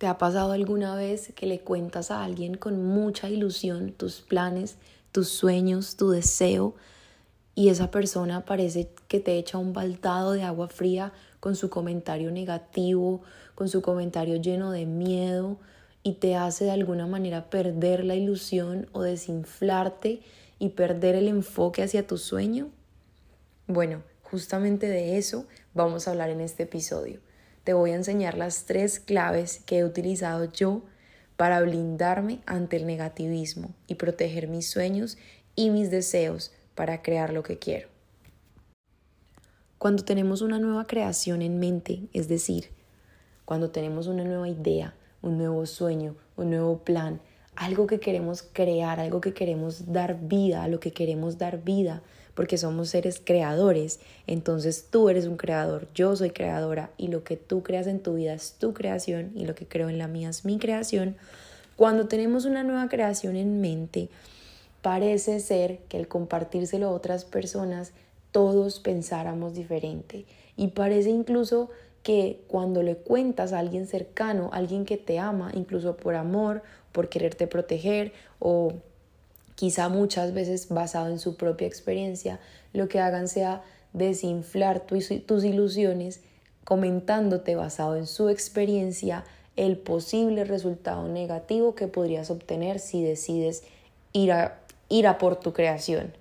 ¿Te ha pasado alguna vez que le cuentas a alguien con mucha ilusión tus planes, tus sueños, tu deseo y esa persona parece que te echa un baltado de agua fría con su comentario negativo, con su comentario lleno de miedo y te hace de alguna manera perder la ilusión o desinflarte y perder el enfoque hacia tu sueño? Bueno, justamente de eso vamos a hablar en este episodio te voy a enseñar las tres claves que he utilizado yo para blindarme ante el negativismo y proteger mis sueños y mis deseos para crear lo que quiero. Cuando tenemos una nueva creación en mente, es decir, cuando tenemos una nueva idea, un nuevo sueño, un nuevo plan, algo que queremos crear, algo que queremos dar vida, a lo que queremos dar vida, porque somos seres creadores. Entonces tú eres un creador, yo soy creadora y lo que tú creas en tu vida es tu creación y lo que creo en la mía es mi creación. Cuando tenemos una nueva creación en mente, parece ser que al compartírselo a otras personas, todos pensáramos diferente. Y parece incluso que cuando le cuentas a alguien cercano, alguien que te ama, incluso por amor, por quererte proteger o quizá muchas veces basado en su propia experiencia, lo que hagan sea desinflar tus ilusiones comentándote basado en su experiencia el posible resultado negativo que podrías obtener si decides ir a, ir a por tu creación.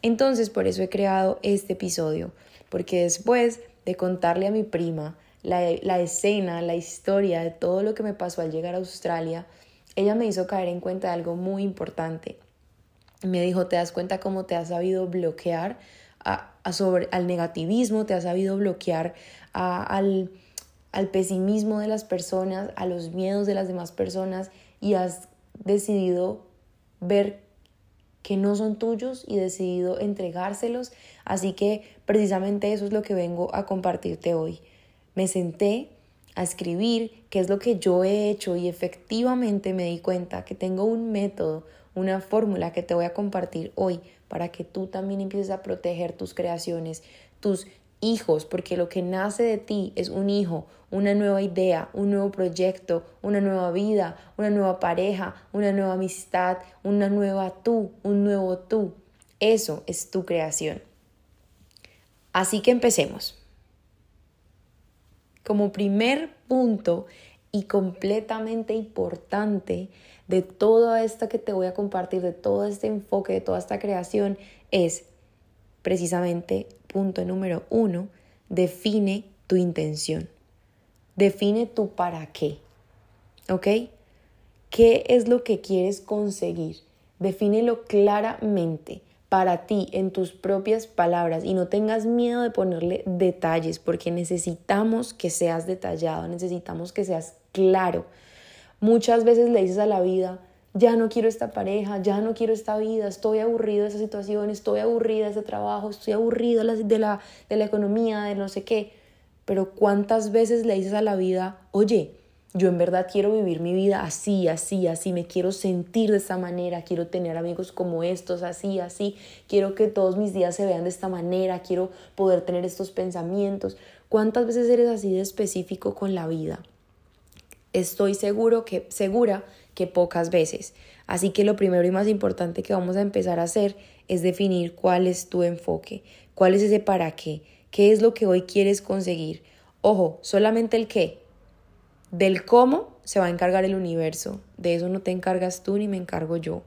Entonces por eso he creado este episodio, porque después de contarle a mi prima la, la escena, la historia de todo lo que me pasó al llegar a Australia, ella me hizo caer en cuenta de algo muy importante me dijo, te das cuenta cómo te has sabido bloquear a, sobre, al negativismo, te has sabido bloquear al, al pesimismo de las personas, a los miedos de las demás personas y has decidido ver que no son tuyos y decidido entregárselos. Así que precisamente eso es lo que vengo a compartirte hoy. Me senté a escribir qué es lo que yo he hecho y efectivamente me di cuenta que tengo un método, una fórmula que te voy a compartir hoy para que tú también empieces a proteger tus creaciones, tus hijos, porque lo que nace de ti es un hijo, una nueva idea, un nuevo proyecto, una nueva vida, una nueva pareja, una nueva amistad, una nueva tú, un nuevo tú. Eso es tu creación. Así que empecemos. Como primer punto y completamente importante, de todo esto que te voy a compartir, de todo este enfoque, de toda esta creación, es precisamente punto número uno, define tu intención. Define tu para qué. ¿Ok? ¿Qué es lo que quieres conseguir? Defínelo claramente para ti en tus propias palabras y no tengas miedo de ponerle detalles porque necesitamos que seas detallado, necesitamos que seas claro Muchas veces le dices a la vida, ya no quiero esta pareja, ya no quiero esta vida, estoy aburrido de esa situación, estoy aburrida de ese trabajo, estoy aburrido de la, de la economía, de no sé qué. Pero ¿cuántas veces le dices a la vida, oye, yo en verdad quiero vivir mi vida así, así, así, me quiero sentir de esta manera, quiero tener amigos como estos, así, así, quiero que todos mis días se vean de esta manera, quiero poder tener estos pensamientos. ¿Cuántas veces eres así de específico con la vida? Estoy seguro que, segura que pocas veces. Así que lo primero y más importante que vamos a empezar a hacer es definir cuál es tu enfoque, cuál es ese para qué, qué es lo que hoy quieres conseguir. Ojo, solamente el qué. Del cómo se va a encargar el universo. De eso no te encargas tú ni me encargo yo.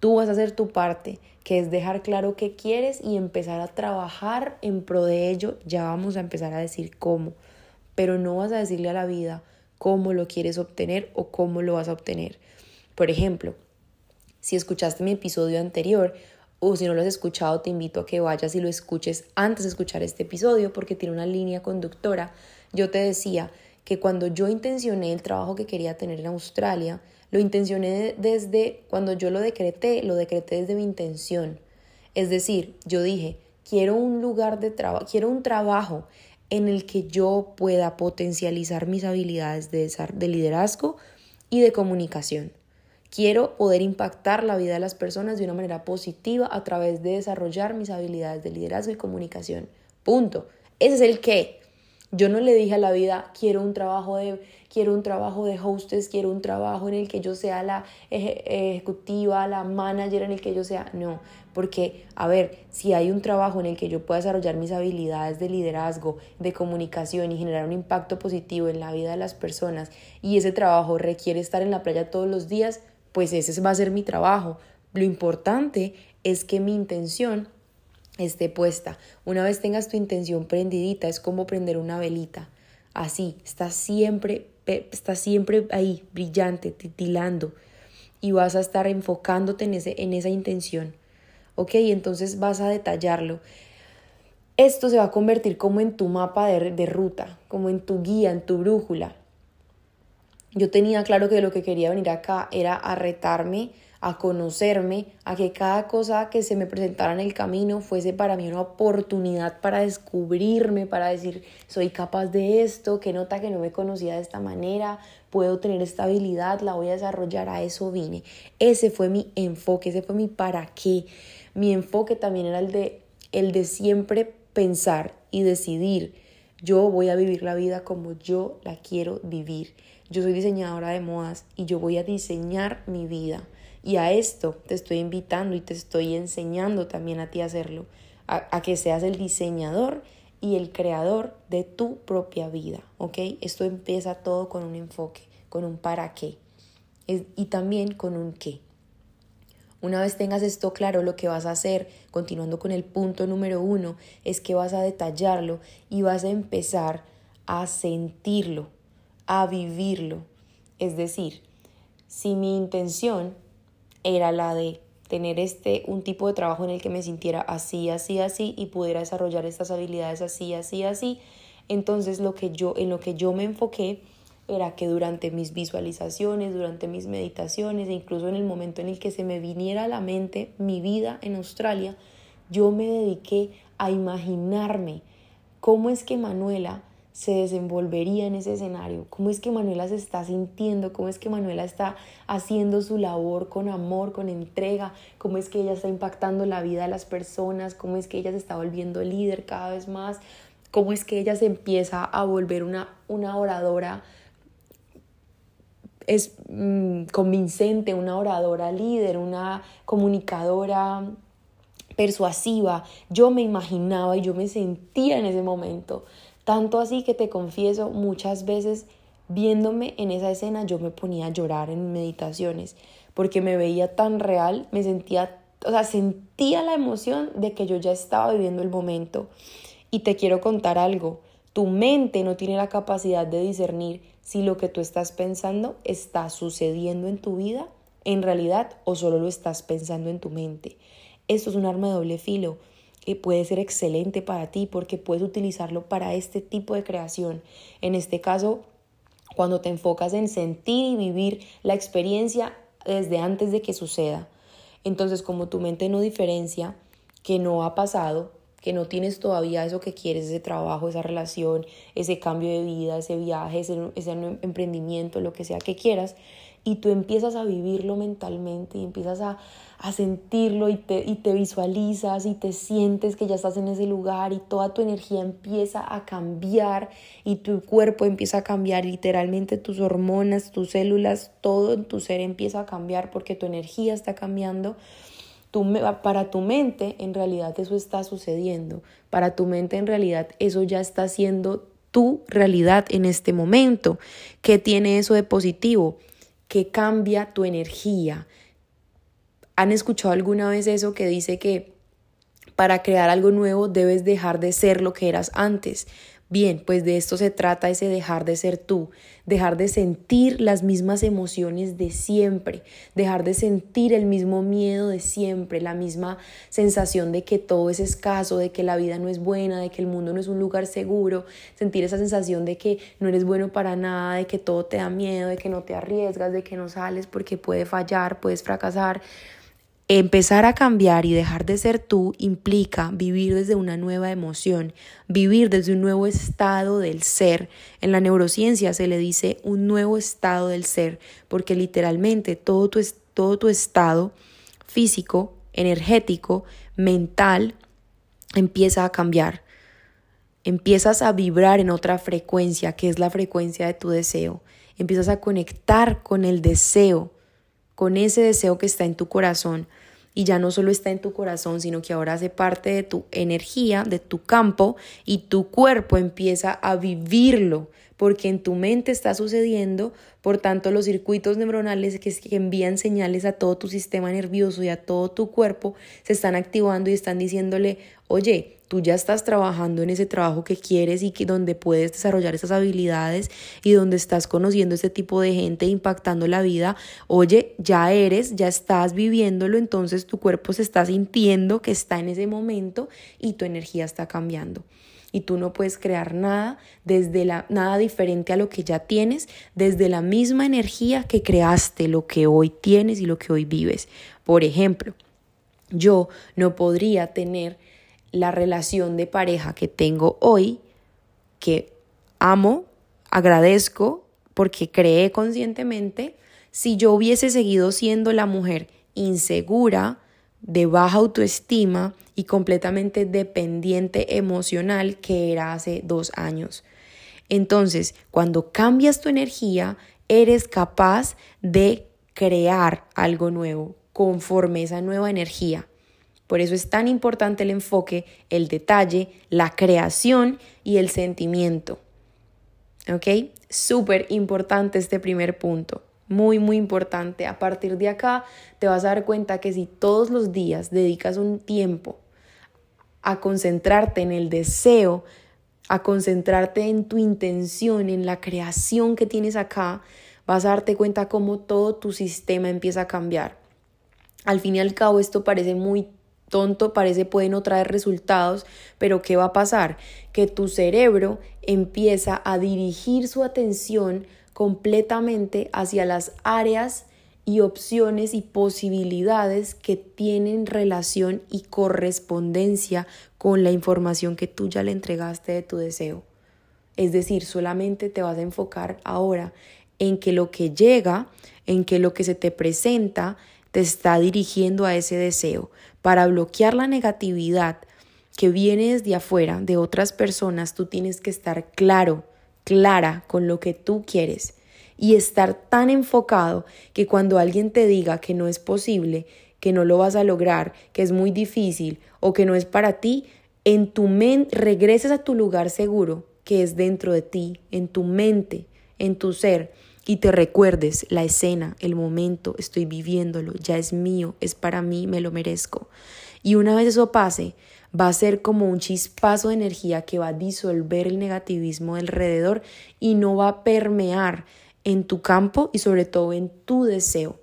Tú vas a hacer tu parte, que es dejar claro qué quieres y empezar a trabajar en pro de ello. Ya vamos a empezar a decir cómo. Pero no vas a decirle a la vida, cómo lo quieres obtener o cómo lo vas a obtener. Por ejemplo, si escuchaste mi episodio anterior o si no lo has escuchado, te invito a que vayas y lo escuches antes de escuchar este episodio porque tiene una línea conductora. Yo te decía que cuando yo intencioné el trabajo que quería tener en Australia, lo intencioné desde cuando yo lo decreté, lo decreté desde mi intención. Es decir, yo dije, quiero un lugar de trabajo, quiero un trabajo en el que yo pueda potencializar mis habilidades de, de liderazgo y de comunicación. Quiero poder impactar la vida de las personas de una manera positiva a través de desarrollar mis habilidades de liderazgo y comunicación. Punto. Ese es el qué. Yo no le dije a la vida, quiero un trabajo de, quiero un trabajo de hostess, quiero un trabajo en el que yo sea la ejecutiva, la manager, en el que yo sea. No, porque, a ver, si hay un trabajo en el que yo pueda desarrollar mis habilidades de liderazgo, de comunicación y generar un impacto positivo en la vida de las personas, y ese trabajo requiere estar en la playa todos los días, pues ese va a ser mi trabajo. Lo importante es que mi intención esté puesta. Una vez tengas tu intención prendidita, es como prender una velita. Así, está siempre, está siempre ahí, brillante, titilando. Y vas a estar enfocándote en, ese, en esa intención. ¿Ok? Entonces vas a detallarlo. Esto se va a convertir como en tu mapa de, de ruta, como en tu guía, en tu brújula. Yo tenía claro que lo que quería venir acá era a retarme a conocerme, a que cada cosa que se me presentara en el camino fuese para mí una oportunidad para descubrirme, para decir, soy capaz de esto, que nota que no me conocía de esta manera, puedo tener esta habilidad, la voy a desarrollar, a eso vine. Ese fue mi enfoque, ese fue mi para qué. Mi enfoque también era el de, el de siempre pensar y decidir, yo voy a vivir la vida como yo la quiero vivir. Yo soy diseñadora de modas y yo voy a diseñar mi vida. Y a esto te estoy invitando y te estoy enseñando también a ti a hacerlo, a, que seas el diseñador y el creador de tu propia vida, ¿ok? Esto empieza todo con un enfoque, con un para qué y también con un qué. Una vez tengas esto claro, lo que vas a hacer, continuando con el punto número uno, es que vas a detallarlo y vas a empezar a sentirlo, a vivirlo. Es decir, si mi intención era la de tener este un tipo de trabajo en el que me sintiera así, así, así y pudiera desarrollar estas habilidades así, así, así. Entonces lo que yo en lo que yo me enfoqué era que durante mis visualizaciones, durante mis meditaciones e incluso en el momento en el que se me viniera a la mente mi vida en Australia, yo me dediqué a imaginarme cómo es que Manuela se desenvolvería en ese escenario, cómo es que Manuela se está sintiendo, cómo es que Manuela está haciendo su labor con amor, con entrega, cómo es que ella está impactando la vida de las personas, cómo es que ella se está volviendo líder cada vez más, cómo es que ella se empieza a volver una, una oradora es mm, convincente, una oradora líder, una comunicadora persuasiva. Yo me imaginaba y yo me sentía en ese momento tanto así que te confieso, muchas veces viéndome en esa escena yo me ponía a llorar en meditaciones porque me veía tan real, me sentía, o sea, sentía la emoción de que yo ya estaba viviendo el momento. Y te quiero contar algo, tu mente no tiene la capacidad de discernir si lo que tú estás pensando está sucediendo en tu vida en realidad o solo lo estás pensando en tu mente. Esto es un arma de doble filo puede ser excelente para ti porque puedes utilizarlo para este tipo de creación. En este caso, cuando te enfocas en sentir y vivir la experiencia desde antes de que suceda. Entonces, como tu mente no diferencia que no ha pasado, que no tienes todavía eso que quieres, ese trabajo, esa relación, ese cambio de vida, ese viaje, ese, emprendimiento, lo que sea que quieras, y tú empiezas a vivirlo mentalmente y empiezas a, a sentirlo y te, y te visualizas y te sientes que ya estás en ese lugar y toda tu energía empieza a cambiar y tu cuerpo empieza a cambiar, literalmente tus hormonas, tus células, todo en tu ser empieza a cambiar porque tu energía está cambiando. Tu, para tu mente en realidad eso está sucediendo, para tu mente en realidad eso ya está siendo tu realidad en este momento. ¿Qué tiene eso de positivo? Que cambia tu energía, ¿Han escuchado alguna vez eso que dice que para crear algo nuevo debes dejar de ser lo que eras antes? Bien, pues de esto se trata ese dejar de ser tú, dejar de sentir las mismas emociones de siempre, dejar de sentir el mismo miedo de siempre, la misma sensación de que todo es escaso, de que la vida no es buena, de que el mundo no es un lugar seguro, sentir esa sensación de que no eres bueno para nada, de que todo te da miedo, de que no te arriesgas, de que no sales porque puede fallar, puedes fracasar. Empezar a cambiar y dejar de ser tú implica vivir desde una nueva emoción, vivir desde un nuevo estado del ser. En la neurociencia se le dice un nuevo estado del ser, porque literalmente todo tu, todo tu estado físico, energético, mental, empieza a cambiar. empiezas a vibrar en otra frecuencia, que es la frecuencia de tu deseo. Empiezas a conectar con el deseo, con ese deseo que está en tu corazón. Y ya no solo está en tu corazón, sino que ahora hace parte de tu energía, de tu campo, y tu cuerpo empieza a vivirlo porque en tu mente está sucediendo, por tanto los circuitos neuronales que, envían señales a todo tu sistema nervioso y a todo tu cuerpo se están activando y están diciéndole, oye, tú ya estás trabajando en ese trabajo que quieres y que donde puedes desarrollar esas habilidades y donde estás conociendo este tipo de gente impactando la vida, oye, ya eres, ya estás viviéndolo, entonces tu cuerpo se está sintiendo que está en ese momento y tu energía está cambiando y tú no puedes crear nada desde la nada diferente a lo que ya tienes, desde la misma energía que creaste lo que hoy tienes y lo que hoy vives. Por ejemplo, yo no podría tener la relación de pareja que tengo hoy, que amo, agradezco porque creé conscientemente, si yo hubiese seguido siendo la mujer insegura, de baja autoestima y completamente dependiente emocional que era hace dos años. Entonces, cuando cambias tu energía, eres capaz de crear algo nuevo conforme esa nueva energía. Por eso es tan importante el enfoque, el detalle, la creación y el sentimiento. ¿Ok? Súper importante este primer punto muy, muy importante. A partir de acá te vas a dar cuenta que si todos los días dedicas un tiempo a concentrarte en el deseo, a concentrarte en tu intención, en la creación que tienes acá, vas a darte cuenta cómo todo tu sistema empieza a cambiar. Al fin y al cabo esto parece muy tonto, parece puede no traer resultados, pero ¿qué va a pasar? Que tu cerebro empieza a dirigir su atención completamente hacia las áreas y opciones y posibilidades que tienen relación y correspondencia con la información que tú ya le entregaste de tu deseo. Es decir, solamente te vas a enfocar ahora en que lo que llega, en que lo que se te presenta, te está dirigiendo a ese deseo. Para bloquear la negatividad que viene desde afuera de otras personas, tú tienes que estar claro clara con lo que tú quieres y estar tan enfocado que cuando alguien te diga que no es posible, que no lo vas a lograr, que es muy difícil o que no es para ti, en tu mente regreses a tu lugar seguro, que es dentro de ti, en tu mente, en tu ser, y te recuerdes la escena, el momento, estoy viviéndolo, ya es mío, es para mí, me lo merezco. Y una vez eso pase, va a ser como un chispazo de energía que va a disolver el negativismo alrededor y no va a permear en tu campo y sobre todo en tu deseo.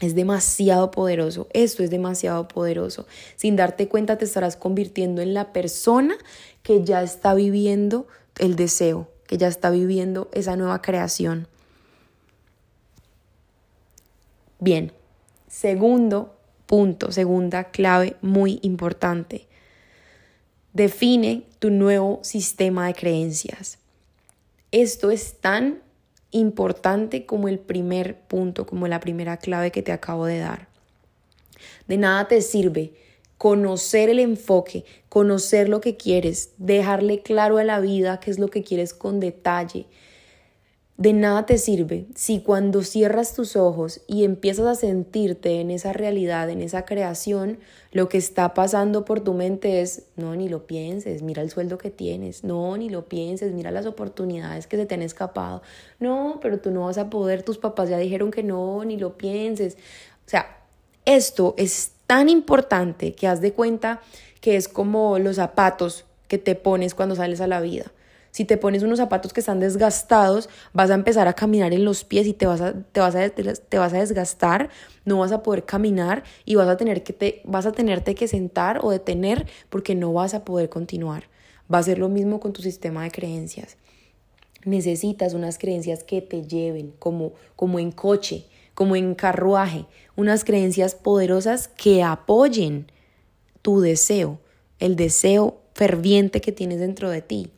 Es demasiado poderoso, esto es demasiado poderoso. Sin darte cuenta te estarás convirtiendo en la persona que ya está viviendo el deseo, que ya está viviendo esa nueva creación. Bien, segundo punto, segunda clave muy importante. Define tu nuevo sistema de creencias. Esto es tan importante como el primer punto, como la primera clave que te acabo de dar. De nada te sirve conocer el enfoque, conocer lo que quieres, dejarle claro a la vida qué es lo que quieres con detalle, de nada te sirve si cuando cierras tus ojos y empiezas a sentirte en esa realidad, en esa creación, lo que está pasando por tu mente es, no, ni lo pienses, mira el sueldo que tienes, no, ni lo pienses, mira las oportunidades que se te han escapado, no, pero tú no vas a poder, tus papás ya dijeron que no, ni lo pienses. O sea, esto es tan importante que haz de cuenta que es como los zapatos que te pones cuando sales a la vida. Si te pones unos zapatos que están desgastados, vas a empezar a caminar en los pies y te vas a, te vas a, te vas a desgastar, no vas a poder caminar y vas a, tener que te, vas a tenerte que sentar o detener porque no vas a poder continuar. Va a ser lo mismo con tu sistema de creencias. Necesitas unas creencias que te lleven, como, como en coche, como en carruaje, unas creencias poderosas que apoyen tu deseo, el deseo ferviente que tienes dentro de ti.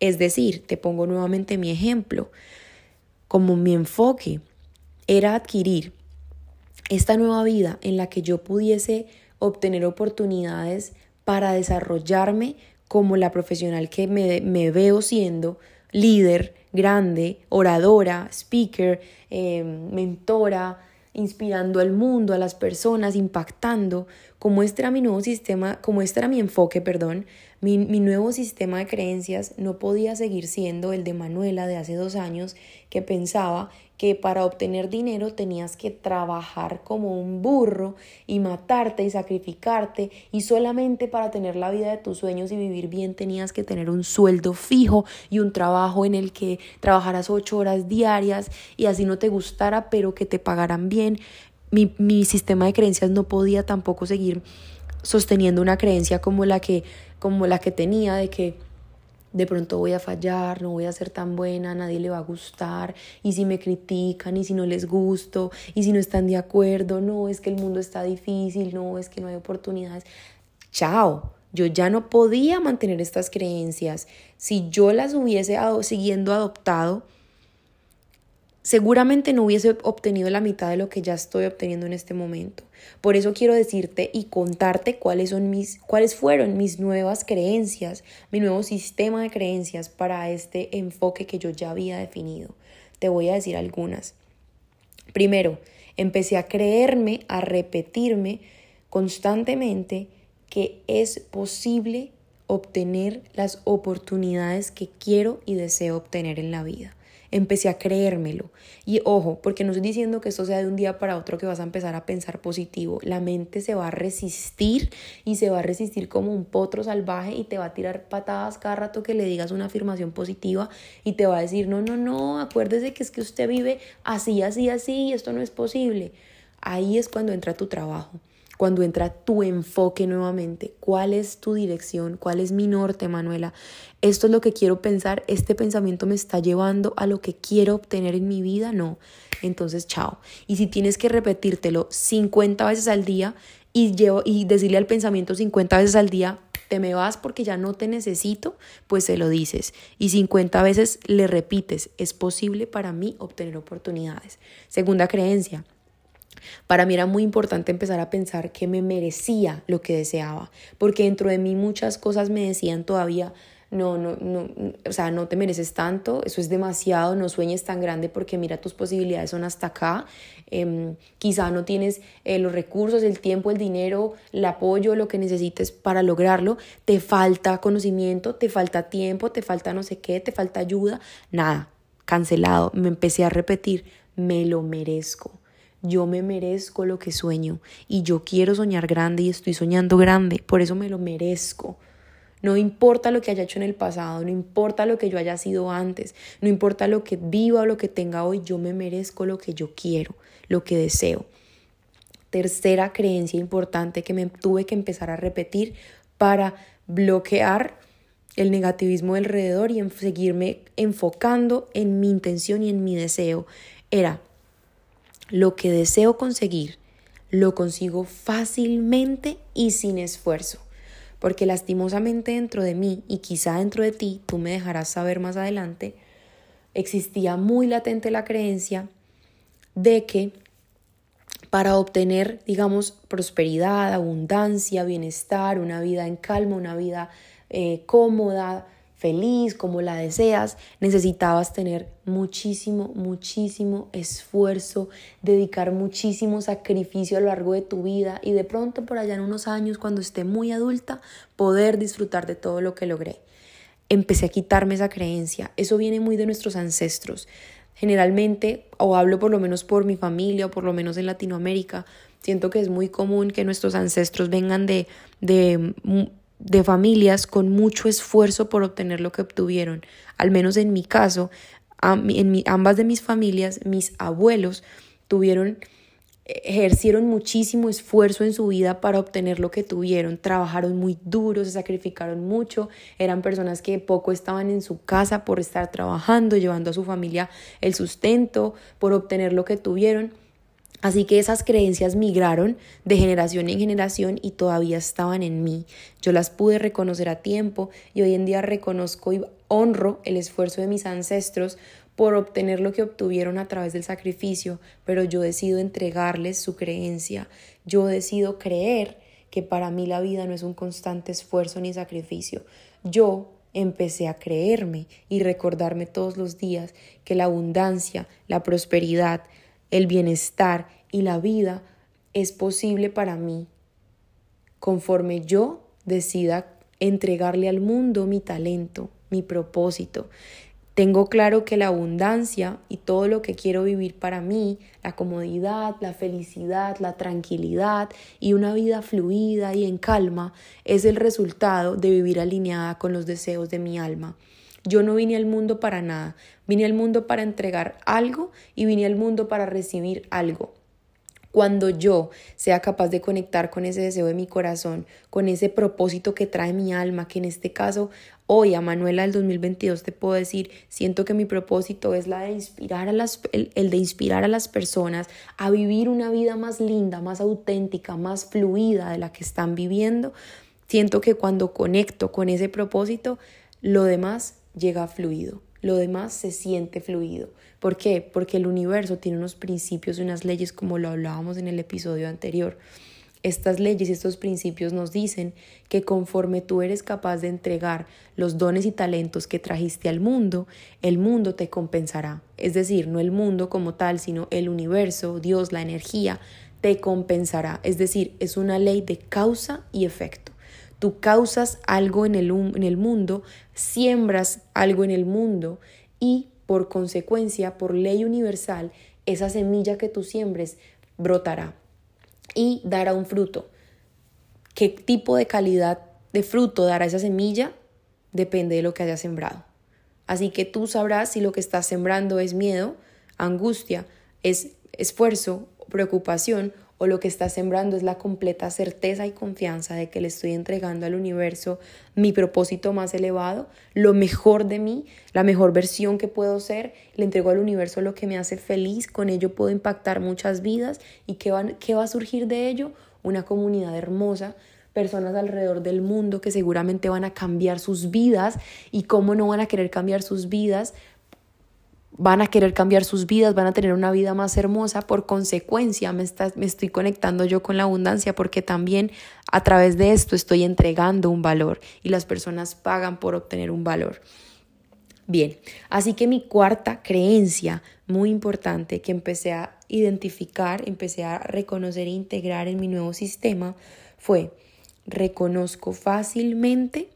Es decir, te pongo nuevamente mi ejemplo, como mi enfoque era adquirir esta nueva vida en la que yo pudiese obtener oportunidades para desarrollarme como la profesional que me, veo siendo, líder, grande, oradora, speaker, eh, mentora, inspirando al mundo, a las personas, impactando, como este era mi nuevo sistema, como este era mi enfoque, perdón, mi, mi, nuevo sistema de creencias no podía seguir siendo el de Manuela de hace dos años, que pensaba que para obtener dinero tenías que trabajar como un burro y matarte y sacrificarte y solamente para tener la vida de tus sueños y vivir bien tenías que tener un sueldo fijo y un trabajo en el que trabajaras ocho horas diarias y así no te gustara pero que te pagaran bien. Mi, mi sistema de creencias no podía tampoco seguir sosteniendo una creencia como la que, como la que tenía de que de pronto voy a fallar, no voy a ser tan buena, nadie le va a gustar, y si me critican, y si no les gusto, y si no están de acuerdo, no, es que el mundo está difícil, no, es que no hay oportunidades. Chao, yo ya no podía mantener estas creencias. Si yo las hubiese siguiendo adoptado, seguramente no hubiese obtenido la mitad de lo que ya estoy obteniendo en este momento. Por eso quiero decirte y contarte cuáles son mis cuáles fueron mis nuevas creencias, mi nuevo sistema de creencias para este enfoque que yo ya había definido. Te voy a decir algunas. Primero, empecé a creerme, a repetirme constantemente que es posible obtener las oportunidades que quiero y deseo obtener en la vida empecé a creérmelo. Y ojo, porque no estoy diciendo que esto sea de un día para otro que vas a empezar a pensar positivo. La mente se va a resistir y se va a resistir como un potro salvaje y te va a tirar patadas cada rato que le digas una afirmación positiva y te va a decir, no, no, no, acuérdese que es que usted vive así, así, así y esto no es posible. Ahí es cuando entra tu trabajo cuando entra tu enfoque nuevamente. ¿Cuál es tu dirección? ¿Cuál es mi norte, Manuela? Esto es lo que quiero pensar. Este pensamiento me está llevando a lo que quiero obtener en mi vida. No. Entonces, chao. Y si tienes que repetírtelo 50 veces al día y, llevo, y decirle al pensamiento 50 veces al día, te me vas porque ya no te necesito, pues se lo dices. Y 50 veces le repites, es posible para mí obtener oportunidades. Segunda creencia, para mí era muy importante empezar a pensar que me merecía lo que deseaba, porque dentro de mí muchas cosas me decían todavía, no, no, no, o sea, no te mereces tanto, eso es demasiado, no sueñes tan grande porque mira, tus posibilidades son hasta acá, em, quizá no tienes eh, los recursos, el tiempo, el dinero, el apoyo, lo que necesites para lograrlo, te falta conocimiento, te falta tiempo, te falta no sé qué, te falta ayuda, nada, cancelado, me empecé a repetir, me lo merezco yo me merezco lo que sueño y yo quiero soñar grande y estoy soñando grande, por eso me lo merezco. No importa lo que haya hecho en el pasado, no importa lo que yo haya sido antes, no importa lo que viva o lo que tenga hoy, yo me merezco lo que yo quiero, lo que deseo. Tercera creencia importante que me tuve que empezar a repetir para bloquear el negativismo alrededor y seguirme enfocando en mi intención y en mi deseo era lo que deseo conseguir, lo consigo fácilmente y sin esfuerzo. Porque lastimosamente dentro de mí y quizá dentro de ti, tú me dejarás saber más adelante, existía muy latente la creencia de que para obtener, digamos, prosperidad, abundancia, bienestar, una vida en calma, una vida eh, cómoda, feliz, como la deseas, necesitabas tener muchísimo, muchísimo esfuerzo, dedicar muchísimo sacrificio a lo largo de tu vida y de pronto por allá en unos años, cuando esté muy adulta, poder disfrutar de todo lo que logré. Empecé a quitarme esa creencia. Eso viene muy de nuestros ancestros. Generalmente, o hablo por lo menos por mi familia o por lo menos en Latinoamérica, siento que es muy común que nuestros ancestros vengan de, de de familias con mucho esfuerzo por obtener lo que obtuvieron. Al menos en mi caso, en ambas de mis familias, mis abuelos tuvieron ejercieron muchísimo esfuerzo en su vida para obtener lo que tuvieron, trabajaron muy duro, se sacrificaron mucho, eran personas que poco estaban en su casa por estar trabajando, llevando a su familia el sustento, por obtener lo que tuvieron. Así que esas creencias migraron de generación en generación y todavía estaban en mí. Yo las pude reconocer a tiempo y hoy en día reconozco y honro el esfuerzo de mis ancestros por obtener lo que obtuvieron a través del sacrificio, pero yo decido entregarles su creencia. Yo decido creer que para mí la vida no es un constante esfuerzo ni sacrificio. Yo empecé a creerme y recordarme todos los días que la abundancia, la prosperidad, el bienestar y la vida es posible para mí conforme yo decida entregarle al mundo mi talento, mi propósito. Tengo claro que la abundancia y todo lo que quiero vivir para mí, la comodidad, la felicidad, la tranquilidad y una vida fluida y en calma, es el resultado de vivir alineada con los deseos de mi alma. Yo no vine al mundo para nada, vine al mundo para entregar algo y vine al mundo para recibir algo. Cuando yo sea capaz de conectar con ese deseo de mi corazón, con ese propósito que trae mi alma, que en este caso hoy a Manuela del 2022 te puedo decir, siento que mi propósito es a las, el, el de inspirar a las personas a vivir una vida más linda, más auténtica, más fluida de la que están viviendo. Siento que cuando conecto con ese propósito, lo demás llega fluido, lo demás se siente fluido. ¿Por qué? Porque el universo tiene unos principios y unas leyes como lo hablábamos en el episodio anterior. Estas leyes y estos principios nos dicen que conforme tú eres capaz de entregar los dones y talentos que trajiste al mundo, el mundo te compensará. Es decir, no el mundo como tal, sino el universo, Dios, la energía, te compensará. Es decir, es una ley de causa y efecto. Tú causas algo en el, en el mundo, siembras algo en el mundo y por consecuencia, por ley universal, esa semilla que tú siembres brotará y dará un fruto. ¿Qué tipo de calidad de fruto dará esa semilla? Depende de lo que hayas sembrado. Así que tú sabrás si lo que estás sembrando es miedo, angustia, es esfuerzo, preocupación o lo que está sembrando es la completa certeza y confianza de que le estoy entregando al universo mi propósito más elevado, lo mejor de mí, la mejor versión que puedo ser, le entrego al universo lo que me hace feliz, con ello puedo impactar muchas vidas. Y ¿qué va, qué va a surgir de ello? Una comunidad hermosa personas alrededor del mundo que seguramente van a cambiar sus vidas. Y cómo no van a querer cambiar sus vidas van a querer cambiar sus vidas, van a tener una vida más hermosa. Por consecuencia, me, me estoy conectando yo con la abundancia porque también a través de esto estoy entregando un valor y las personas pagan por obtener un valor. Bien, así que mi cuarta creencia muy importante que empecé a identificar, empecé a reconocer e integrar en mi nuevo sistema fue, reconozco fácilmente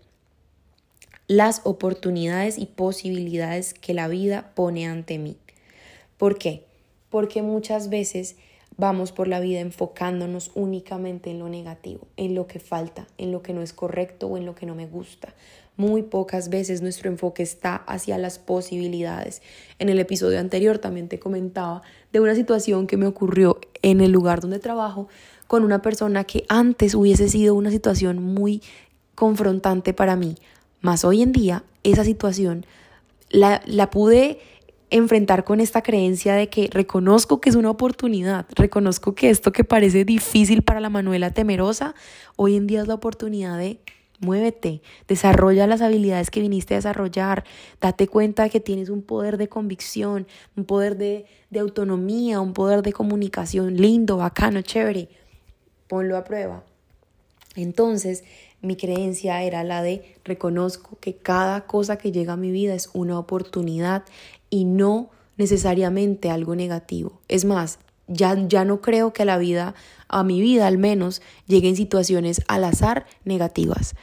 las oportunidades y posibilidades que la vida pone ante mí. ¿Por qué? Porque muchas veces vamos por la vida enfocándonos únicamente en lo negativo, en lo que falta, en lo que no es correcto o en lo que no me gusta. Muy pocas veces nuestro enfoque está hacia las posibilidades. En el episodio anterior también te comentaba de una situación que me ocurrió en el lugar donde trabajo con una persona que antes hubiese sido una situación muy confrontante para mí, más hoy en día, esa situación la, la pude enfrentar con esta creencia de que reconozco que es una oportunidad, reconozco que esto que parece difícil para la Manuela temerosa, hoy en día es la oportunidad de muévete, desarrolla las habilidades que viniste a desarrollar, date cuenta que tienes un poder de convicción, un poder de, de autonomía, un poder de comunicación lindo, bacano, chévere, ponlo a prueba. Entonces, mi creencia era la de reconozco que cada cosa que llega a mi vida es una oportunidad y no necesariamente algo negativo. Es más, ya, ya no creo que a la vida, a mi vida al menos, lleguen situaciones al azar negativas.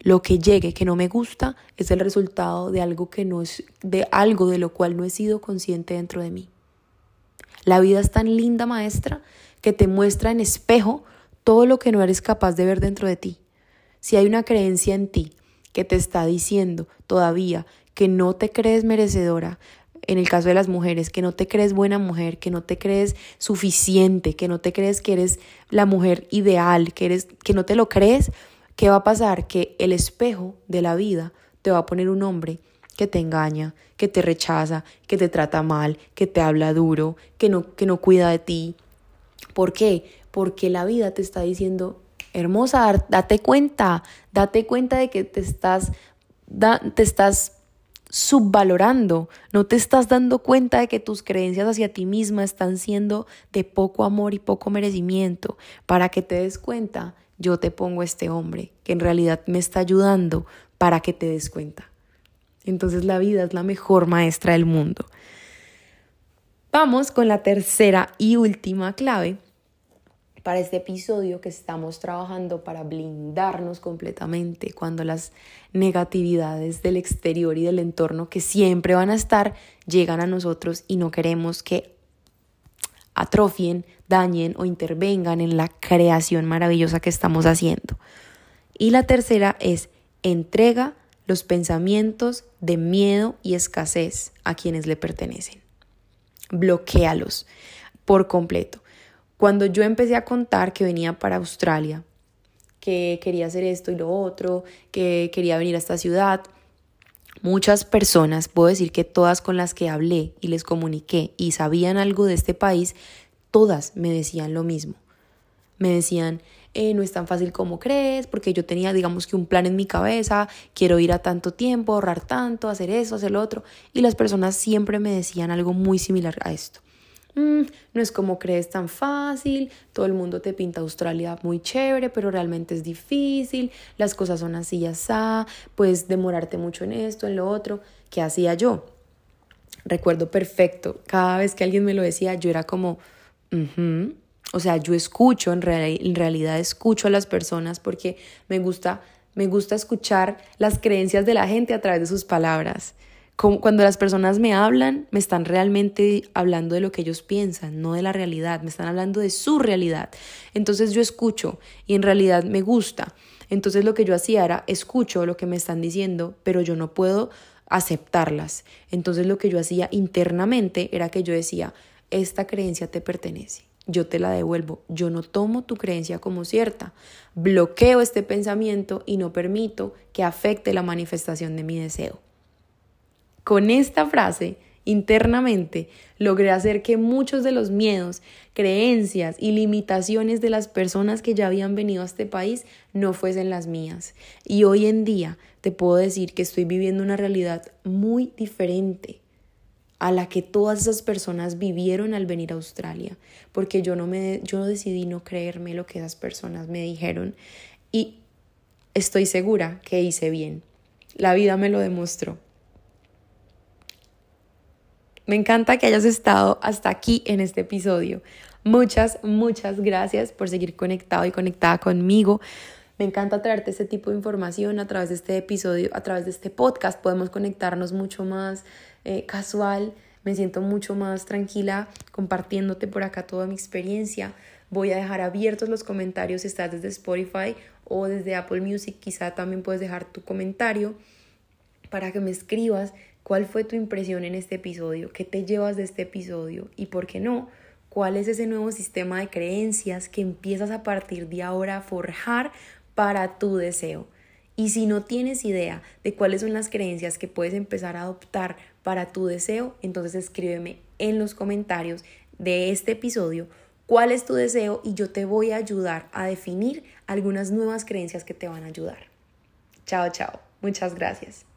Lo que llegue que no me gusta es el resultado de algo que no es de algo de lo cual no he sido consciente dentro de mí. La vida es tan linda, maestra, que te muestra en espejo todo lo que no eres capaz de ver dentro de ti. Si hay una creencia en ti que te está diciendo todavía que no te crees merecedora, en el caso de las mujeres, que no te crees buena mujer, que no te crees suficiente, que no te crees que eres la mujer ideal, que eres que no te lo crees, ¿qué va a pasar? Que el espejo de la vida te va a poner un hombre que te engaña, que te rechaza, que te trata mal, que te habla duro, que no que no cuida de ti. ¿Por qué? Porque la vida te está diciendo hermosa, date cuenta, date cuenta de que te estás, te estás subvalorando, no te estás dando cuenta de que tus creencias hacia ti misma están siendo de poco amor y poco merecimiento, para que te des cuenta yo te pongo este hombre que en realidad me está ayudando para que te des cuenta. Entonces la vida es la mejor maestra del mundo. Vamos con la tercera y última clave para este episodio que estamos trabajando para blindarnos completamente cuando las negatividades del exterior y del entorno que siempre van a estar llegan a nosotros y no queremos que atrofien, dañen o intervengan en la creación maravillosa que estamos haciendo. Y la tercera es entrega los pensamientos de miedo y escasez a quienes le pertenecen. Bloquéalos por completo. Cuando yo empecé a contar que venía para Australia, que quería hacer esto y lo otro, que quería venir a esta ciudad, muchas personas, puedo decir que todas con las que hablé y les comuniqué y sabían algo de este país, todas me decían lo mismo. Me decían, eh, no es tan fácil como crees, porque yo tenía, digamos que un plan en mi cabeza, quiero ir a tanto tiempo, ahorrar tanto, hacer eso, hacer lo otro. Y las personas siempre me decían algo muy similar a esto. Mm, no es como crees tan fácil, todo el mundo te pinta Australia muy chévere, pero realmente es difícil, las cosas son así y así, puedes demorarte mucho en esto, en lo otro. ¿Qué hacía yo? Recuerdo perfecto, cada vez que alguien me lo decía, yo era como, o sea, yo escucho, en, en realidad escucho a las personas porque me gusta, me gusta escuchar las creencias de la gente a través de sus palabras. Cuando las personas me hablan, me están realmente hablando de lo que ellos piensan, no de la realidad, me están hablando de su realidad. Entonces yo escucho y en realidad me gusta. Entonces lo que yo hacía era escucho lo que me están diciendo, pero yo no puedo aceptarlas. Entonces lo que yo hacía internamente era que yo decía, esta creencia te pertenece yo te la devuelvo. Yo no tomo tu creencia como cierta. Bloqueo este pensamiento y no permito que afecte la manifestación de mi deseo. Con esta frase, internamente, logré hacer que muchos de los miedos, creencias y limitaciones de las personas que ya habían venido a este país no fuesen las mías. Y hoy en día te puedo decir que estoy viviendo una realidad muy diferente a la que todas esas personas vivieron al venir a Australia, porque yo no me yo decidí no creerme lo que esas personas me dijeron y estoy segura que hice bien. La vida me lo demostró. Me encanta que hayas estado hasta aquí en este episodio. Muchas, muchas gracias por seguir conectado y conectada conmigo. Me encanta traerte este tipo de información a través de este episodio, a través de este podcast. Podemos conectarnos mucho más eh, casual, me siento mucho más tranquila compartiéndote por acá toda mi experiencia. Voy a dejar abiertos los comentarios si estás desde Spotify o desde Apple Music, quizá también puedes dejar tu comentario para que me escribas cuál fue tu impresión en este episodio, qué te llevas de este episodio y por qué no, cuál es ese nuevo sistema de creencias que empiezas a partir de ahora a forjar para tu deseo. Y si no tienes idea de cuáles son las creencias que puedes empezar a adoptar para tu deseo, entonces escríbeme en los comentarios de este episodio cuál es tu deseo y yo te voy a ayudar a definir algunas nuevas creencias que te van a ayudar. Chao, chao. Muchas gracias.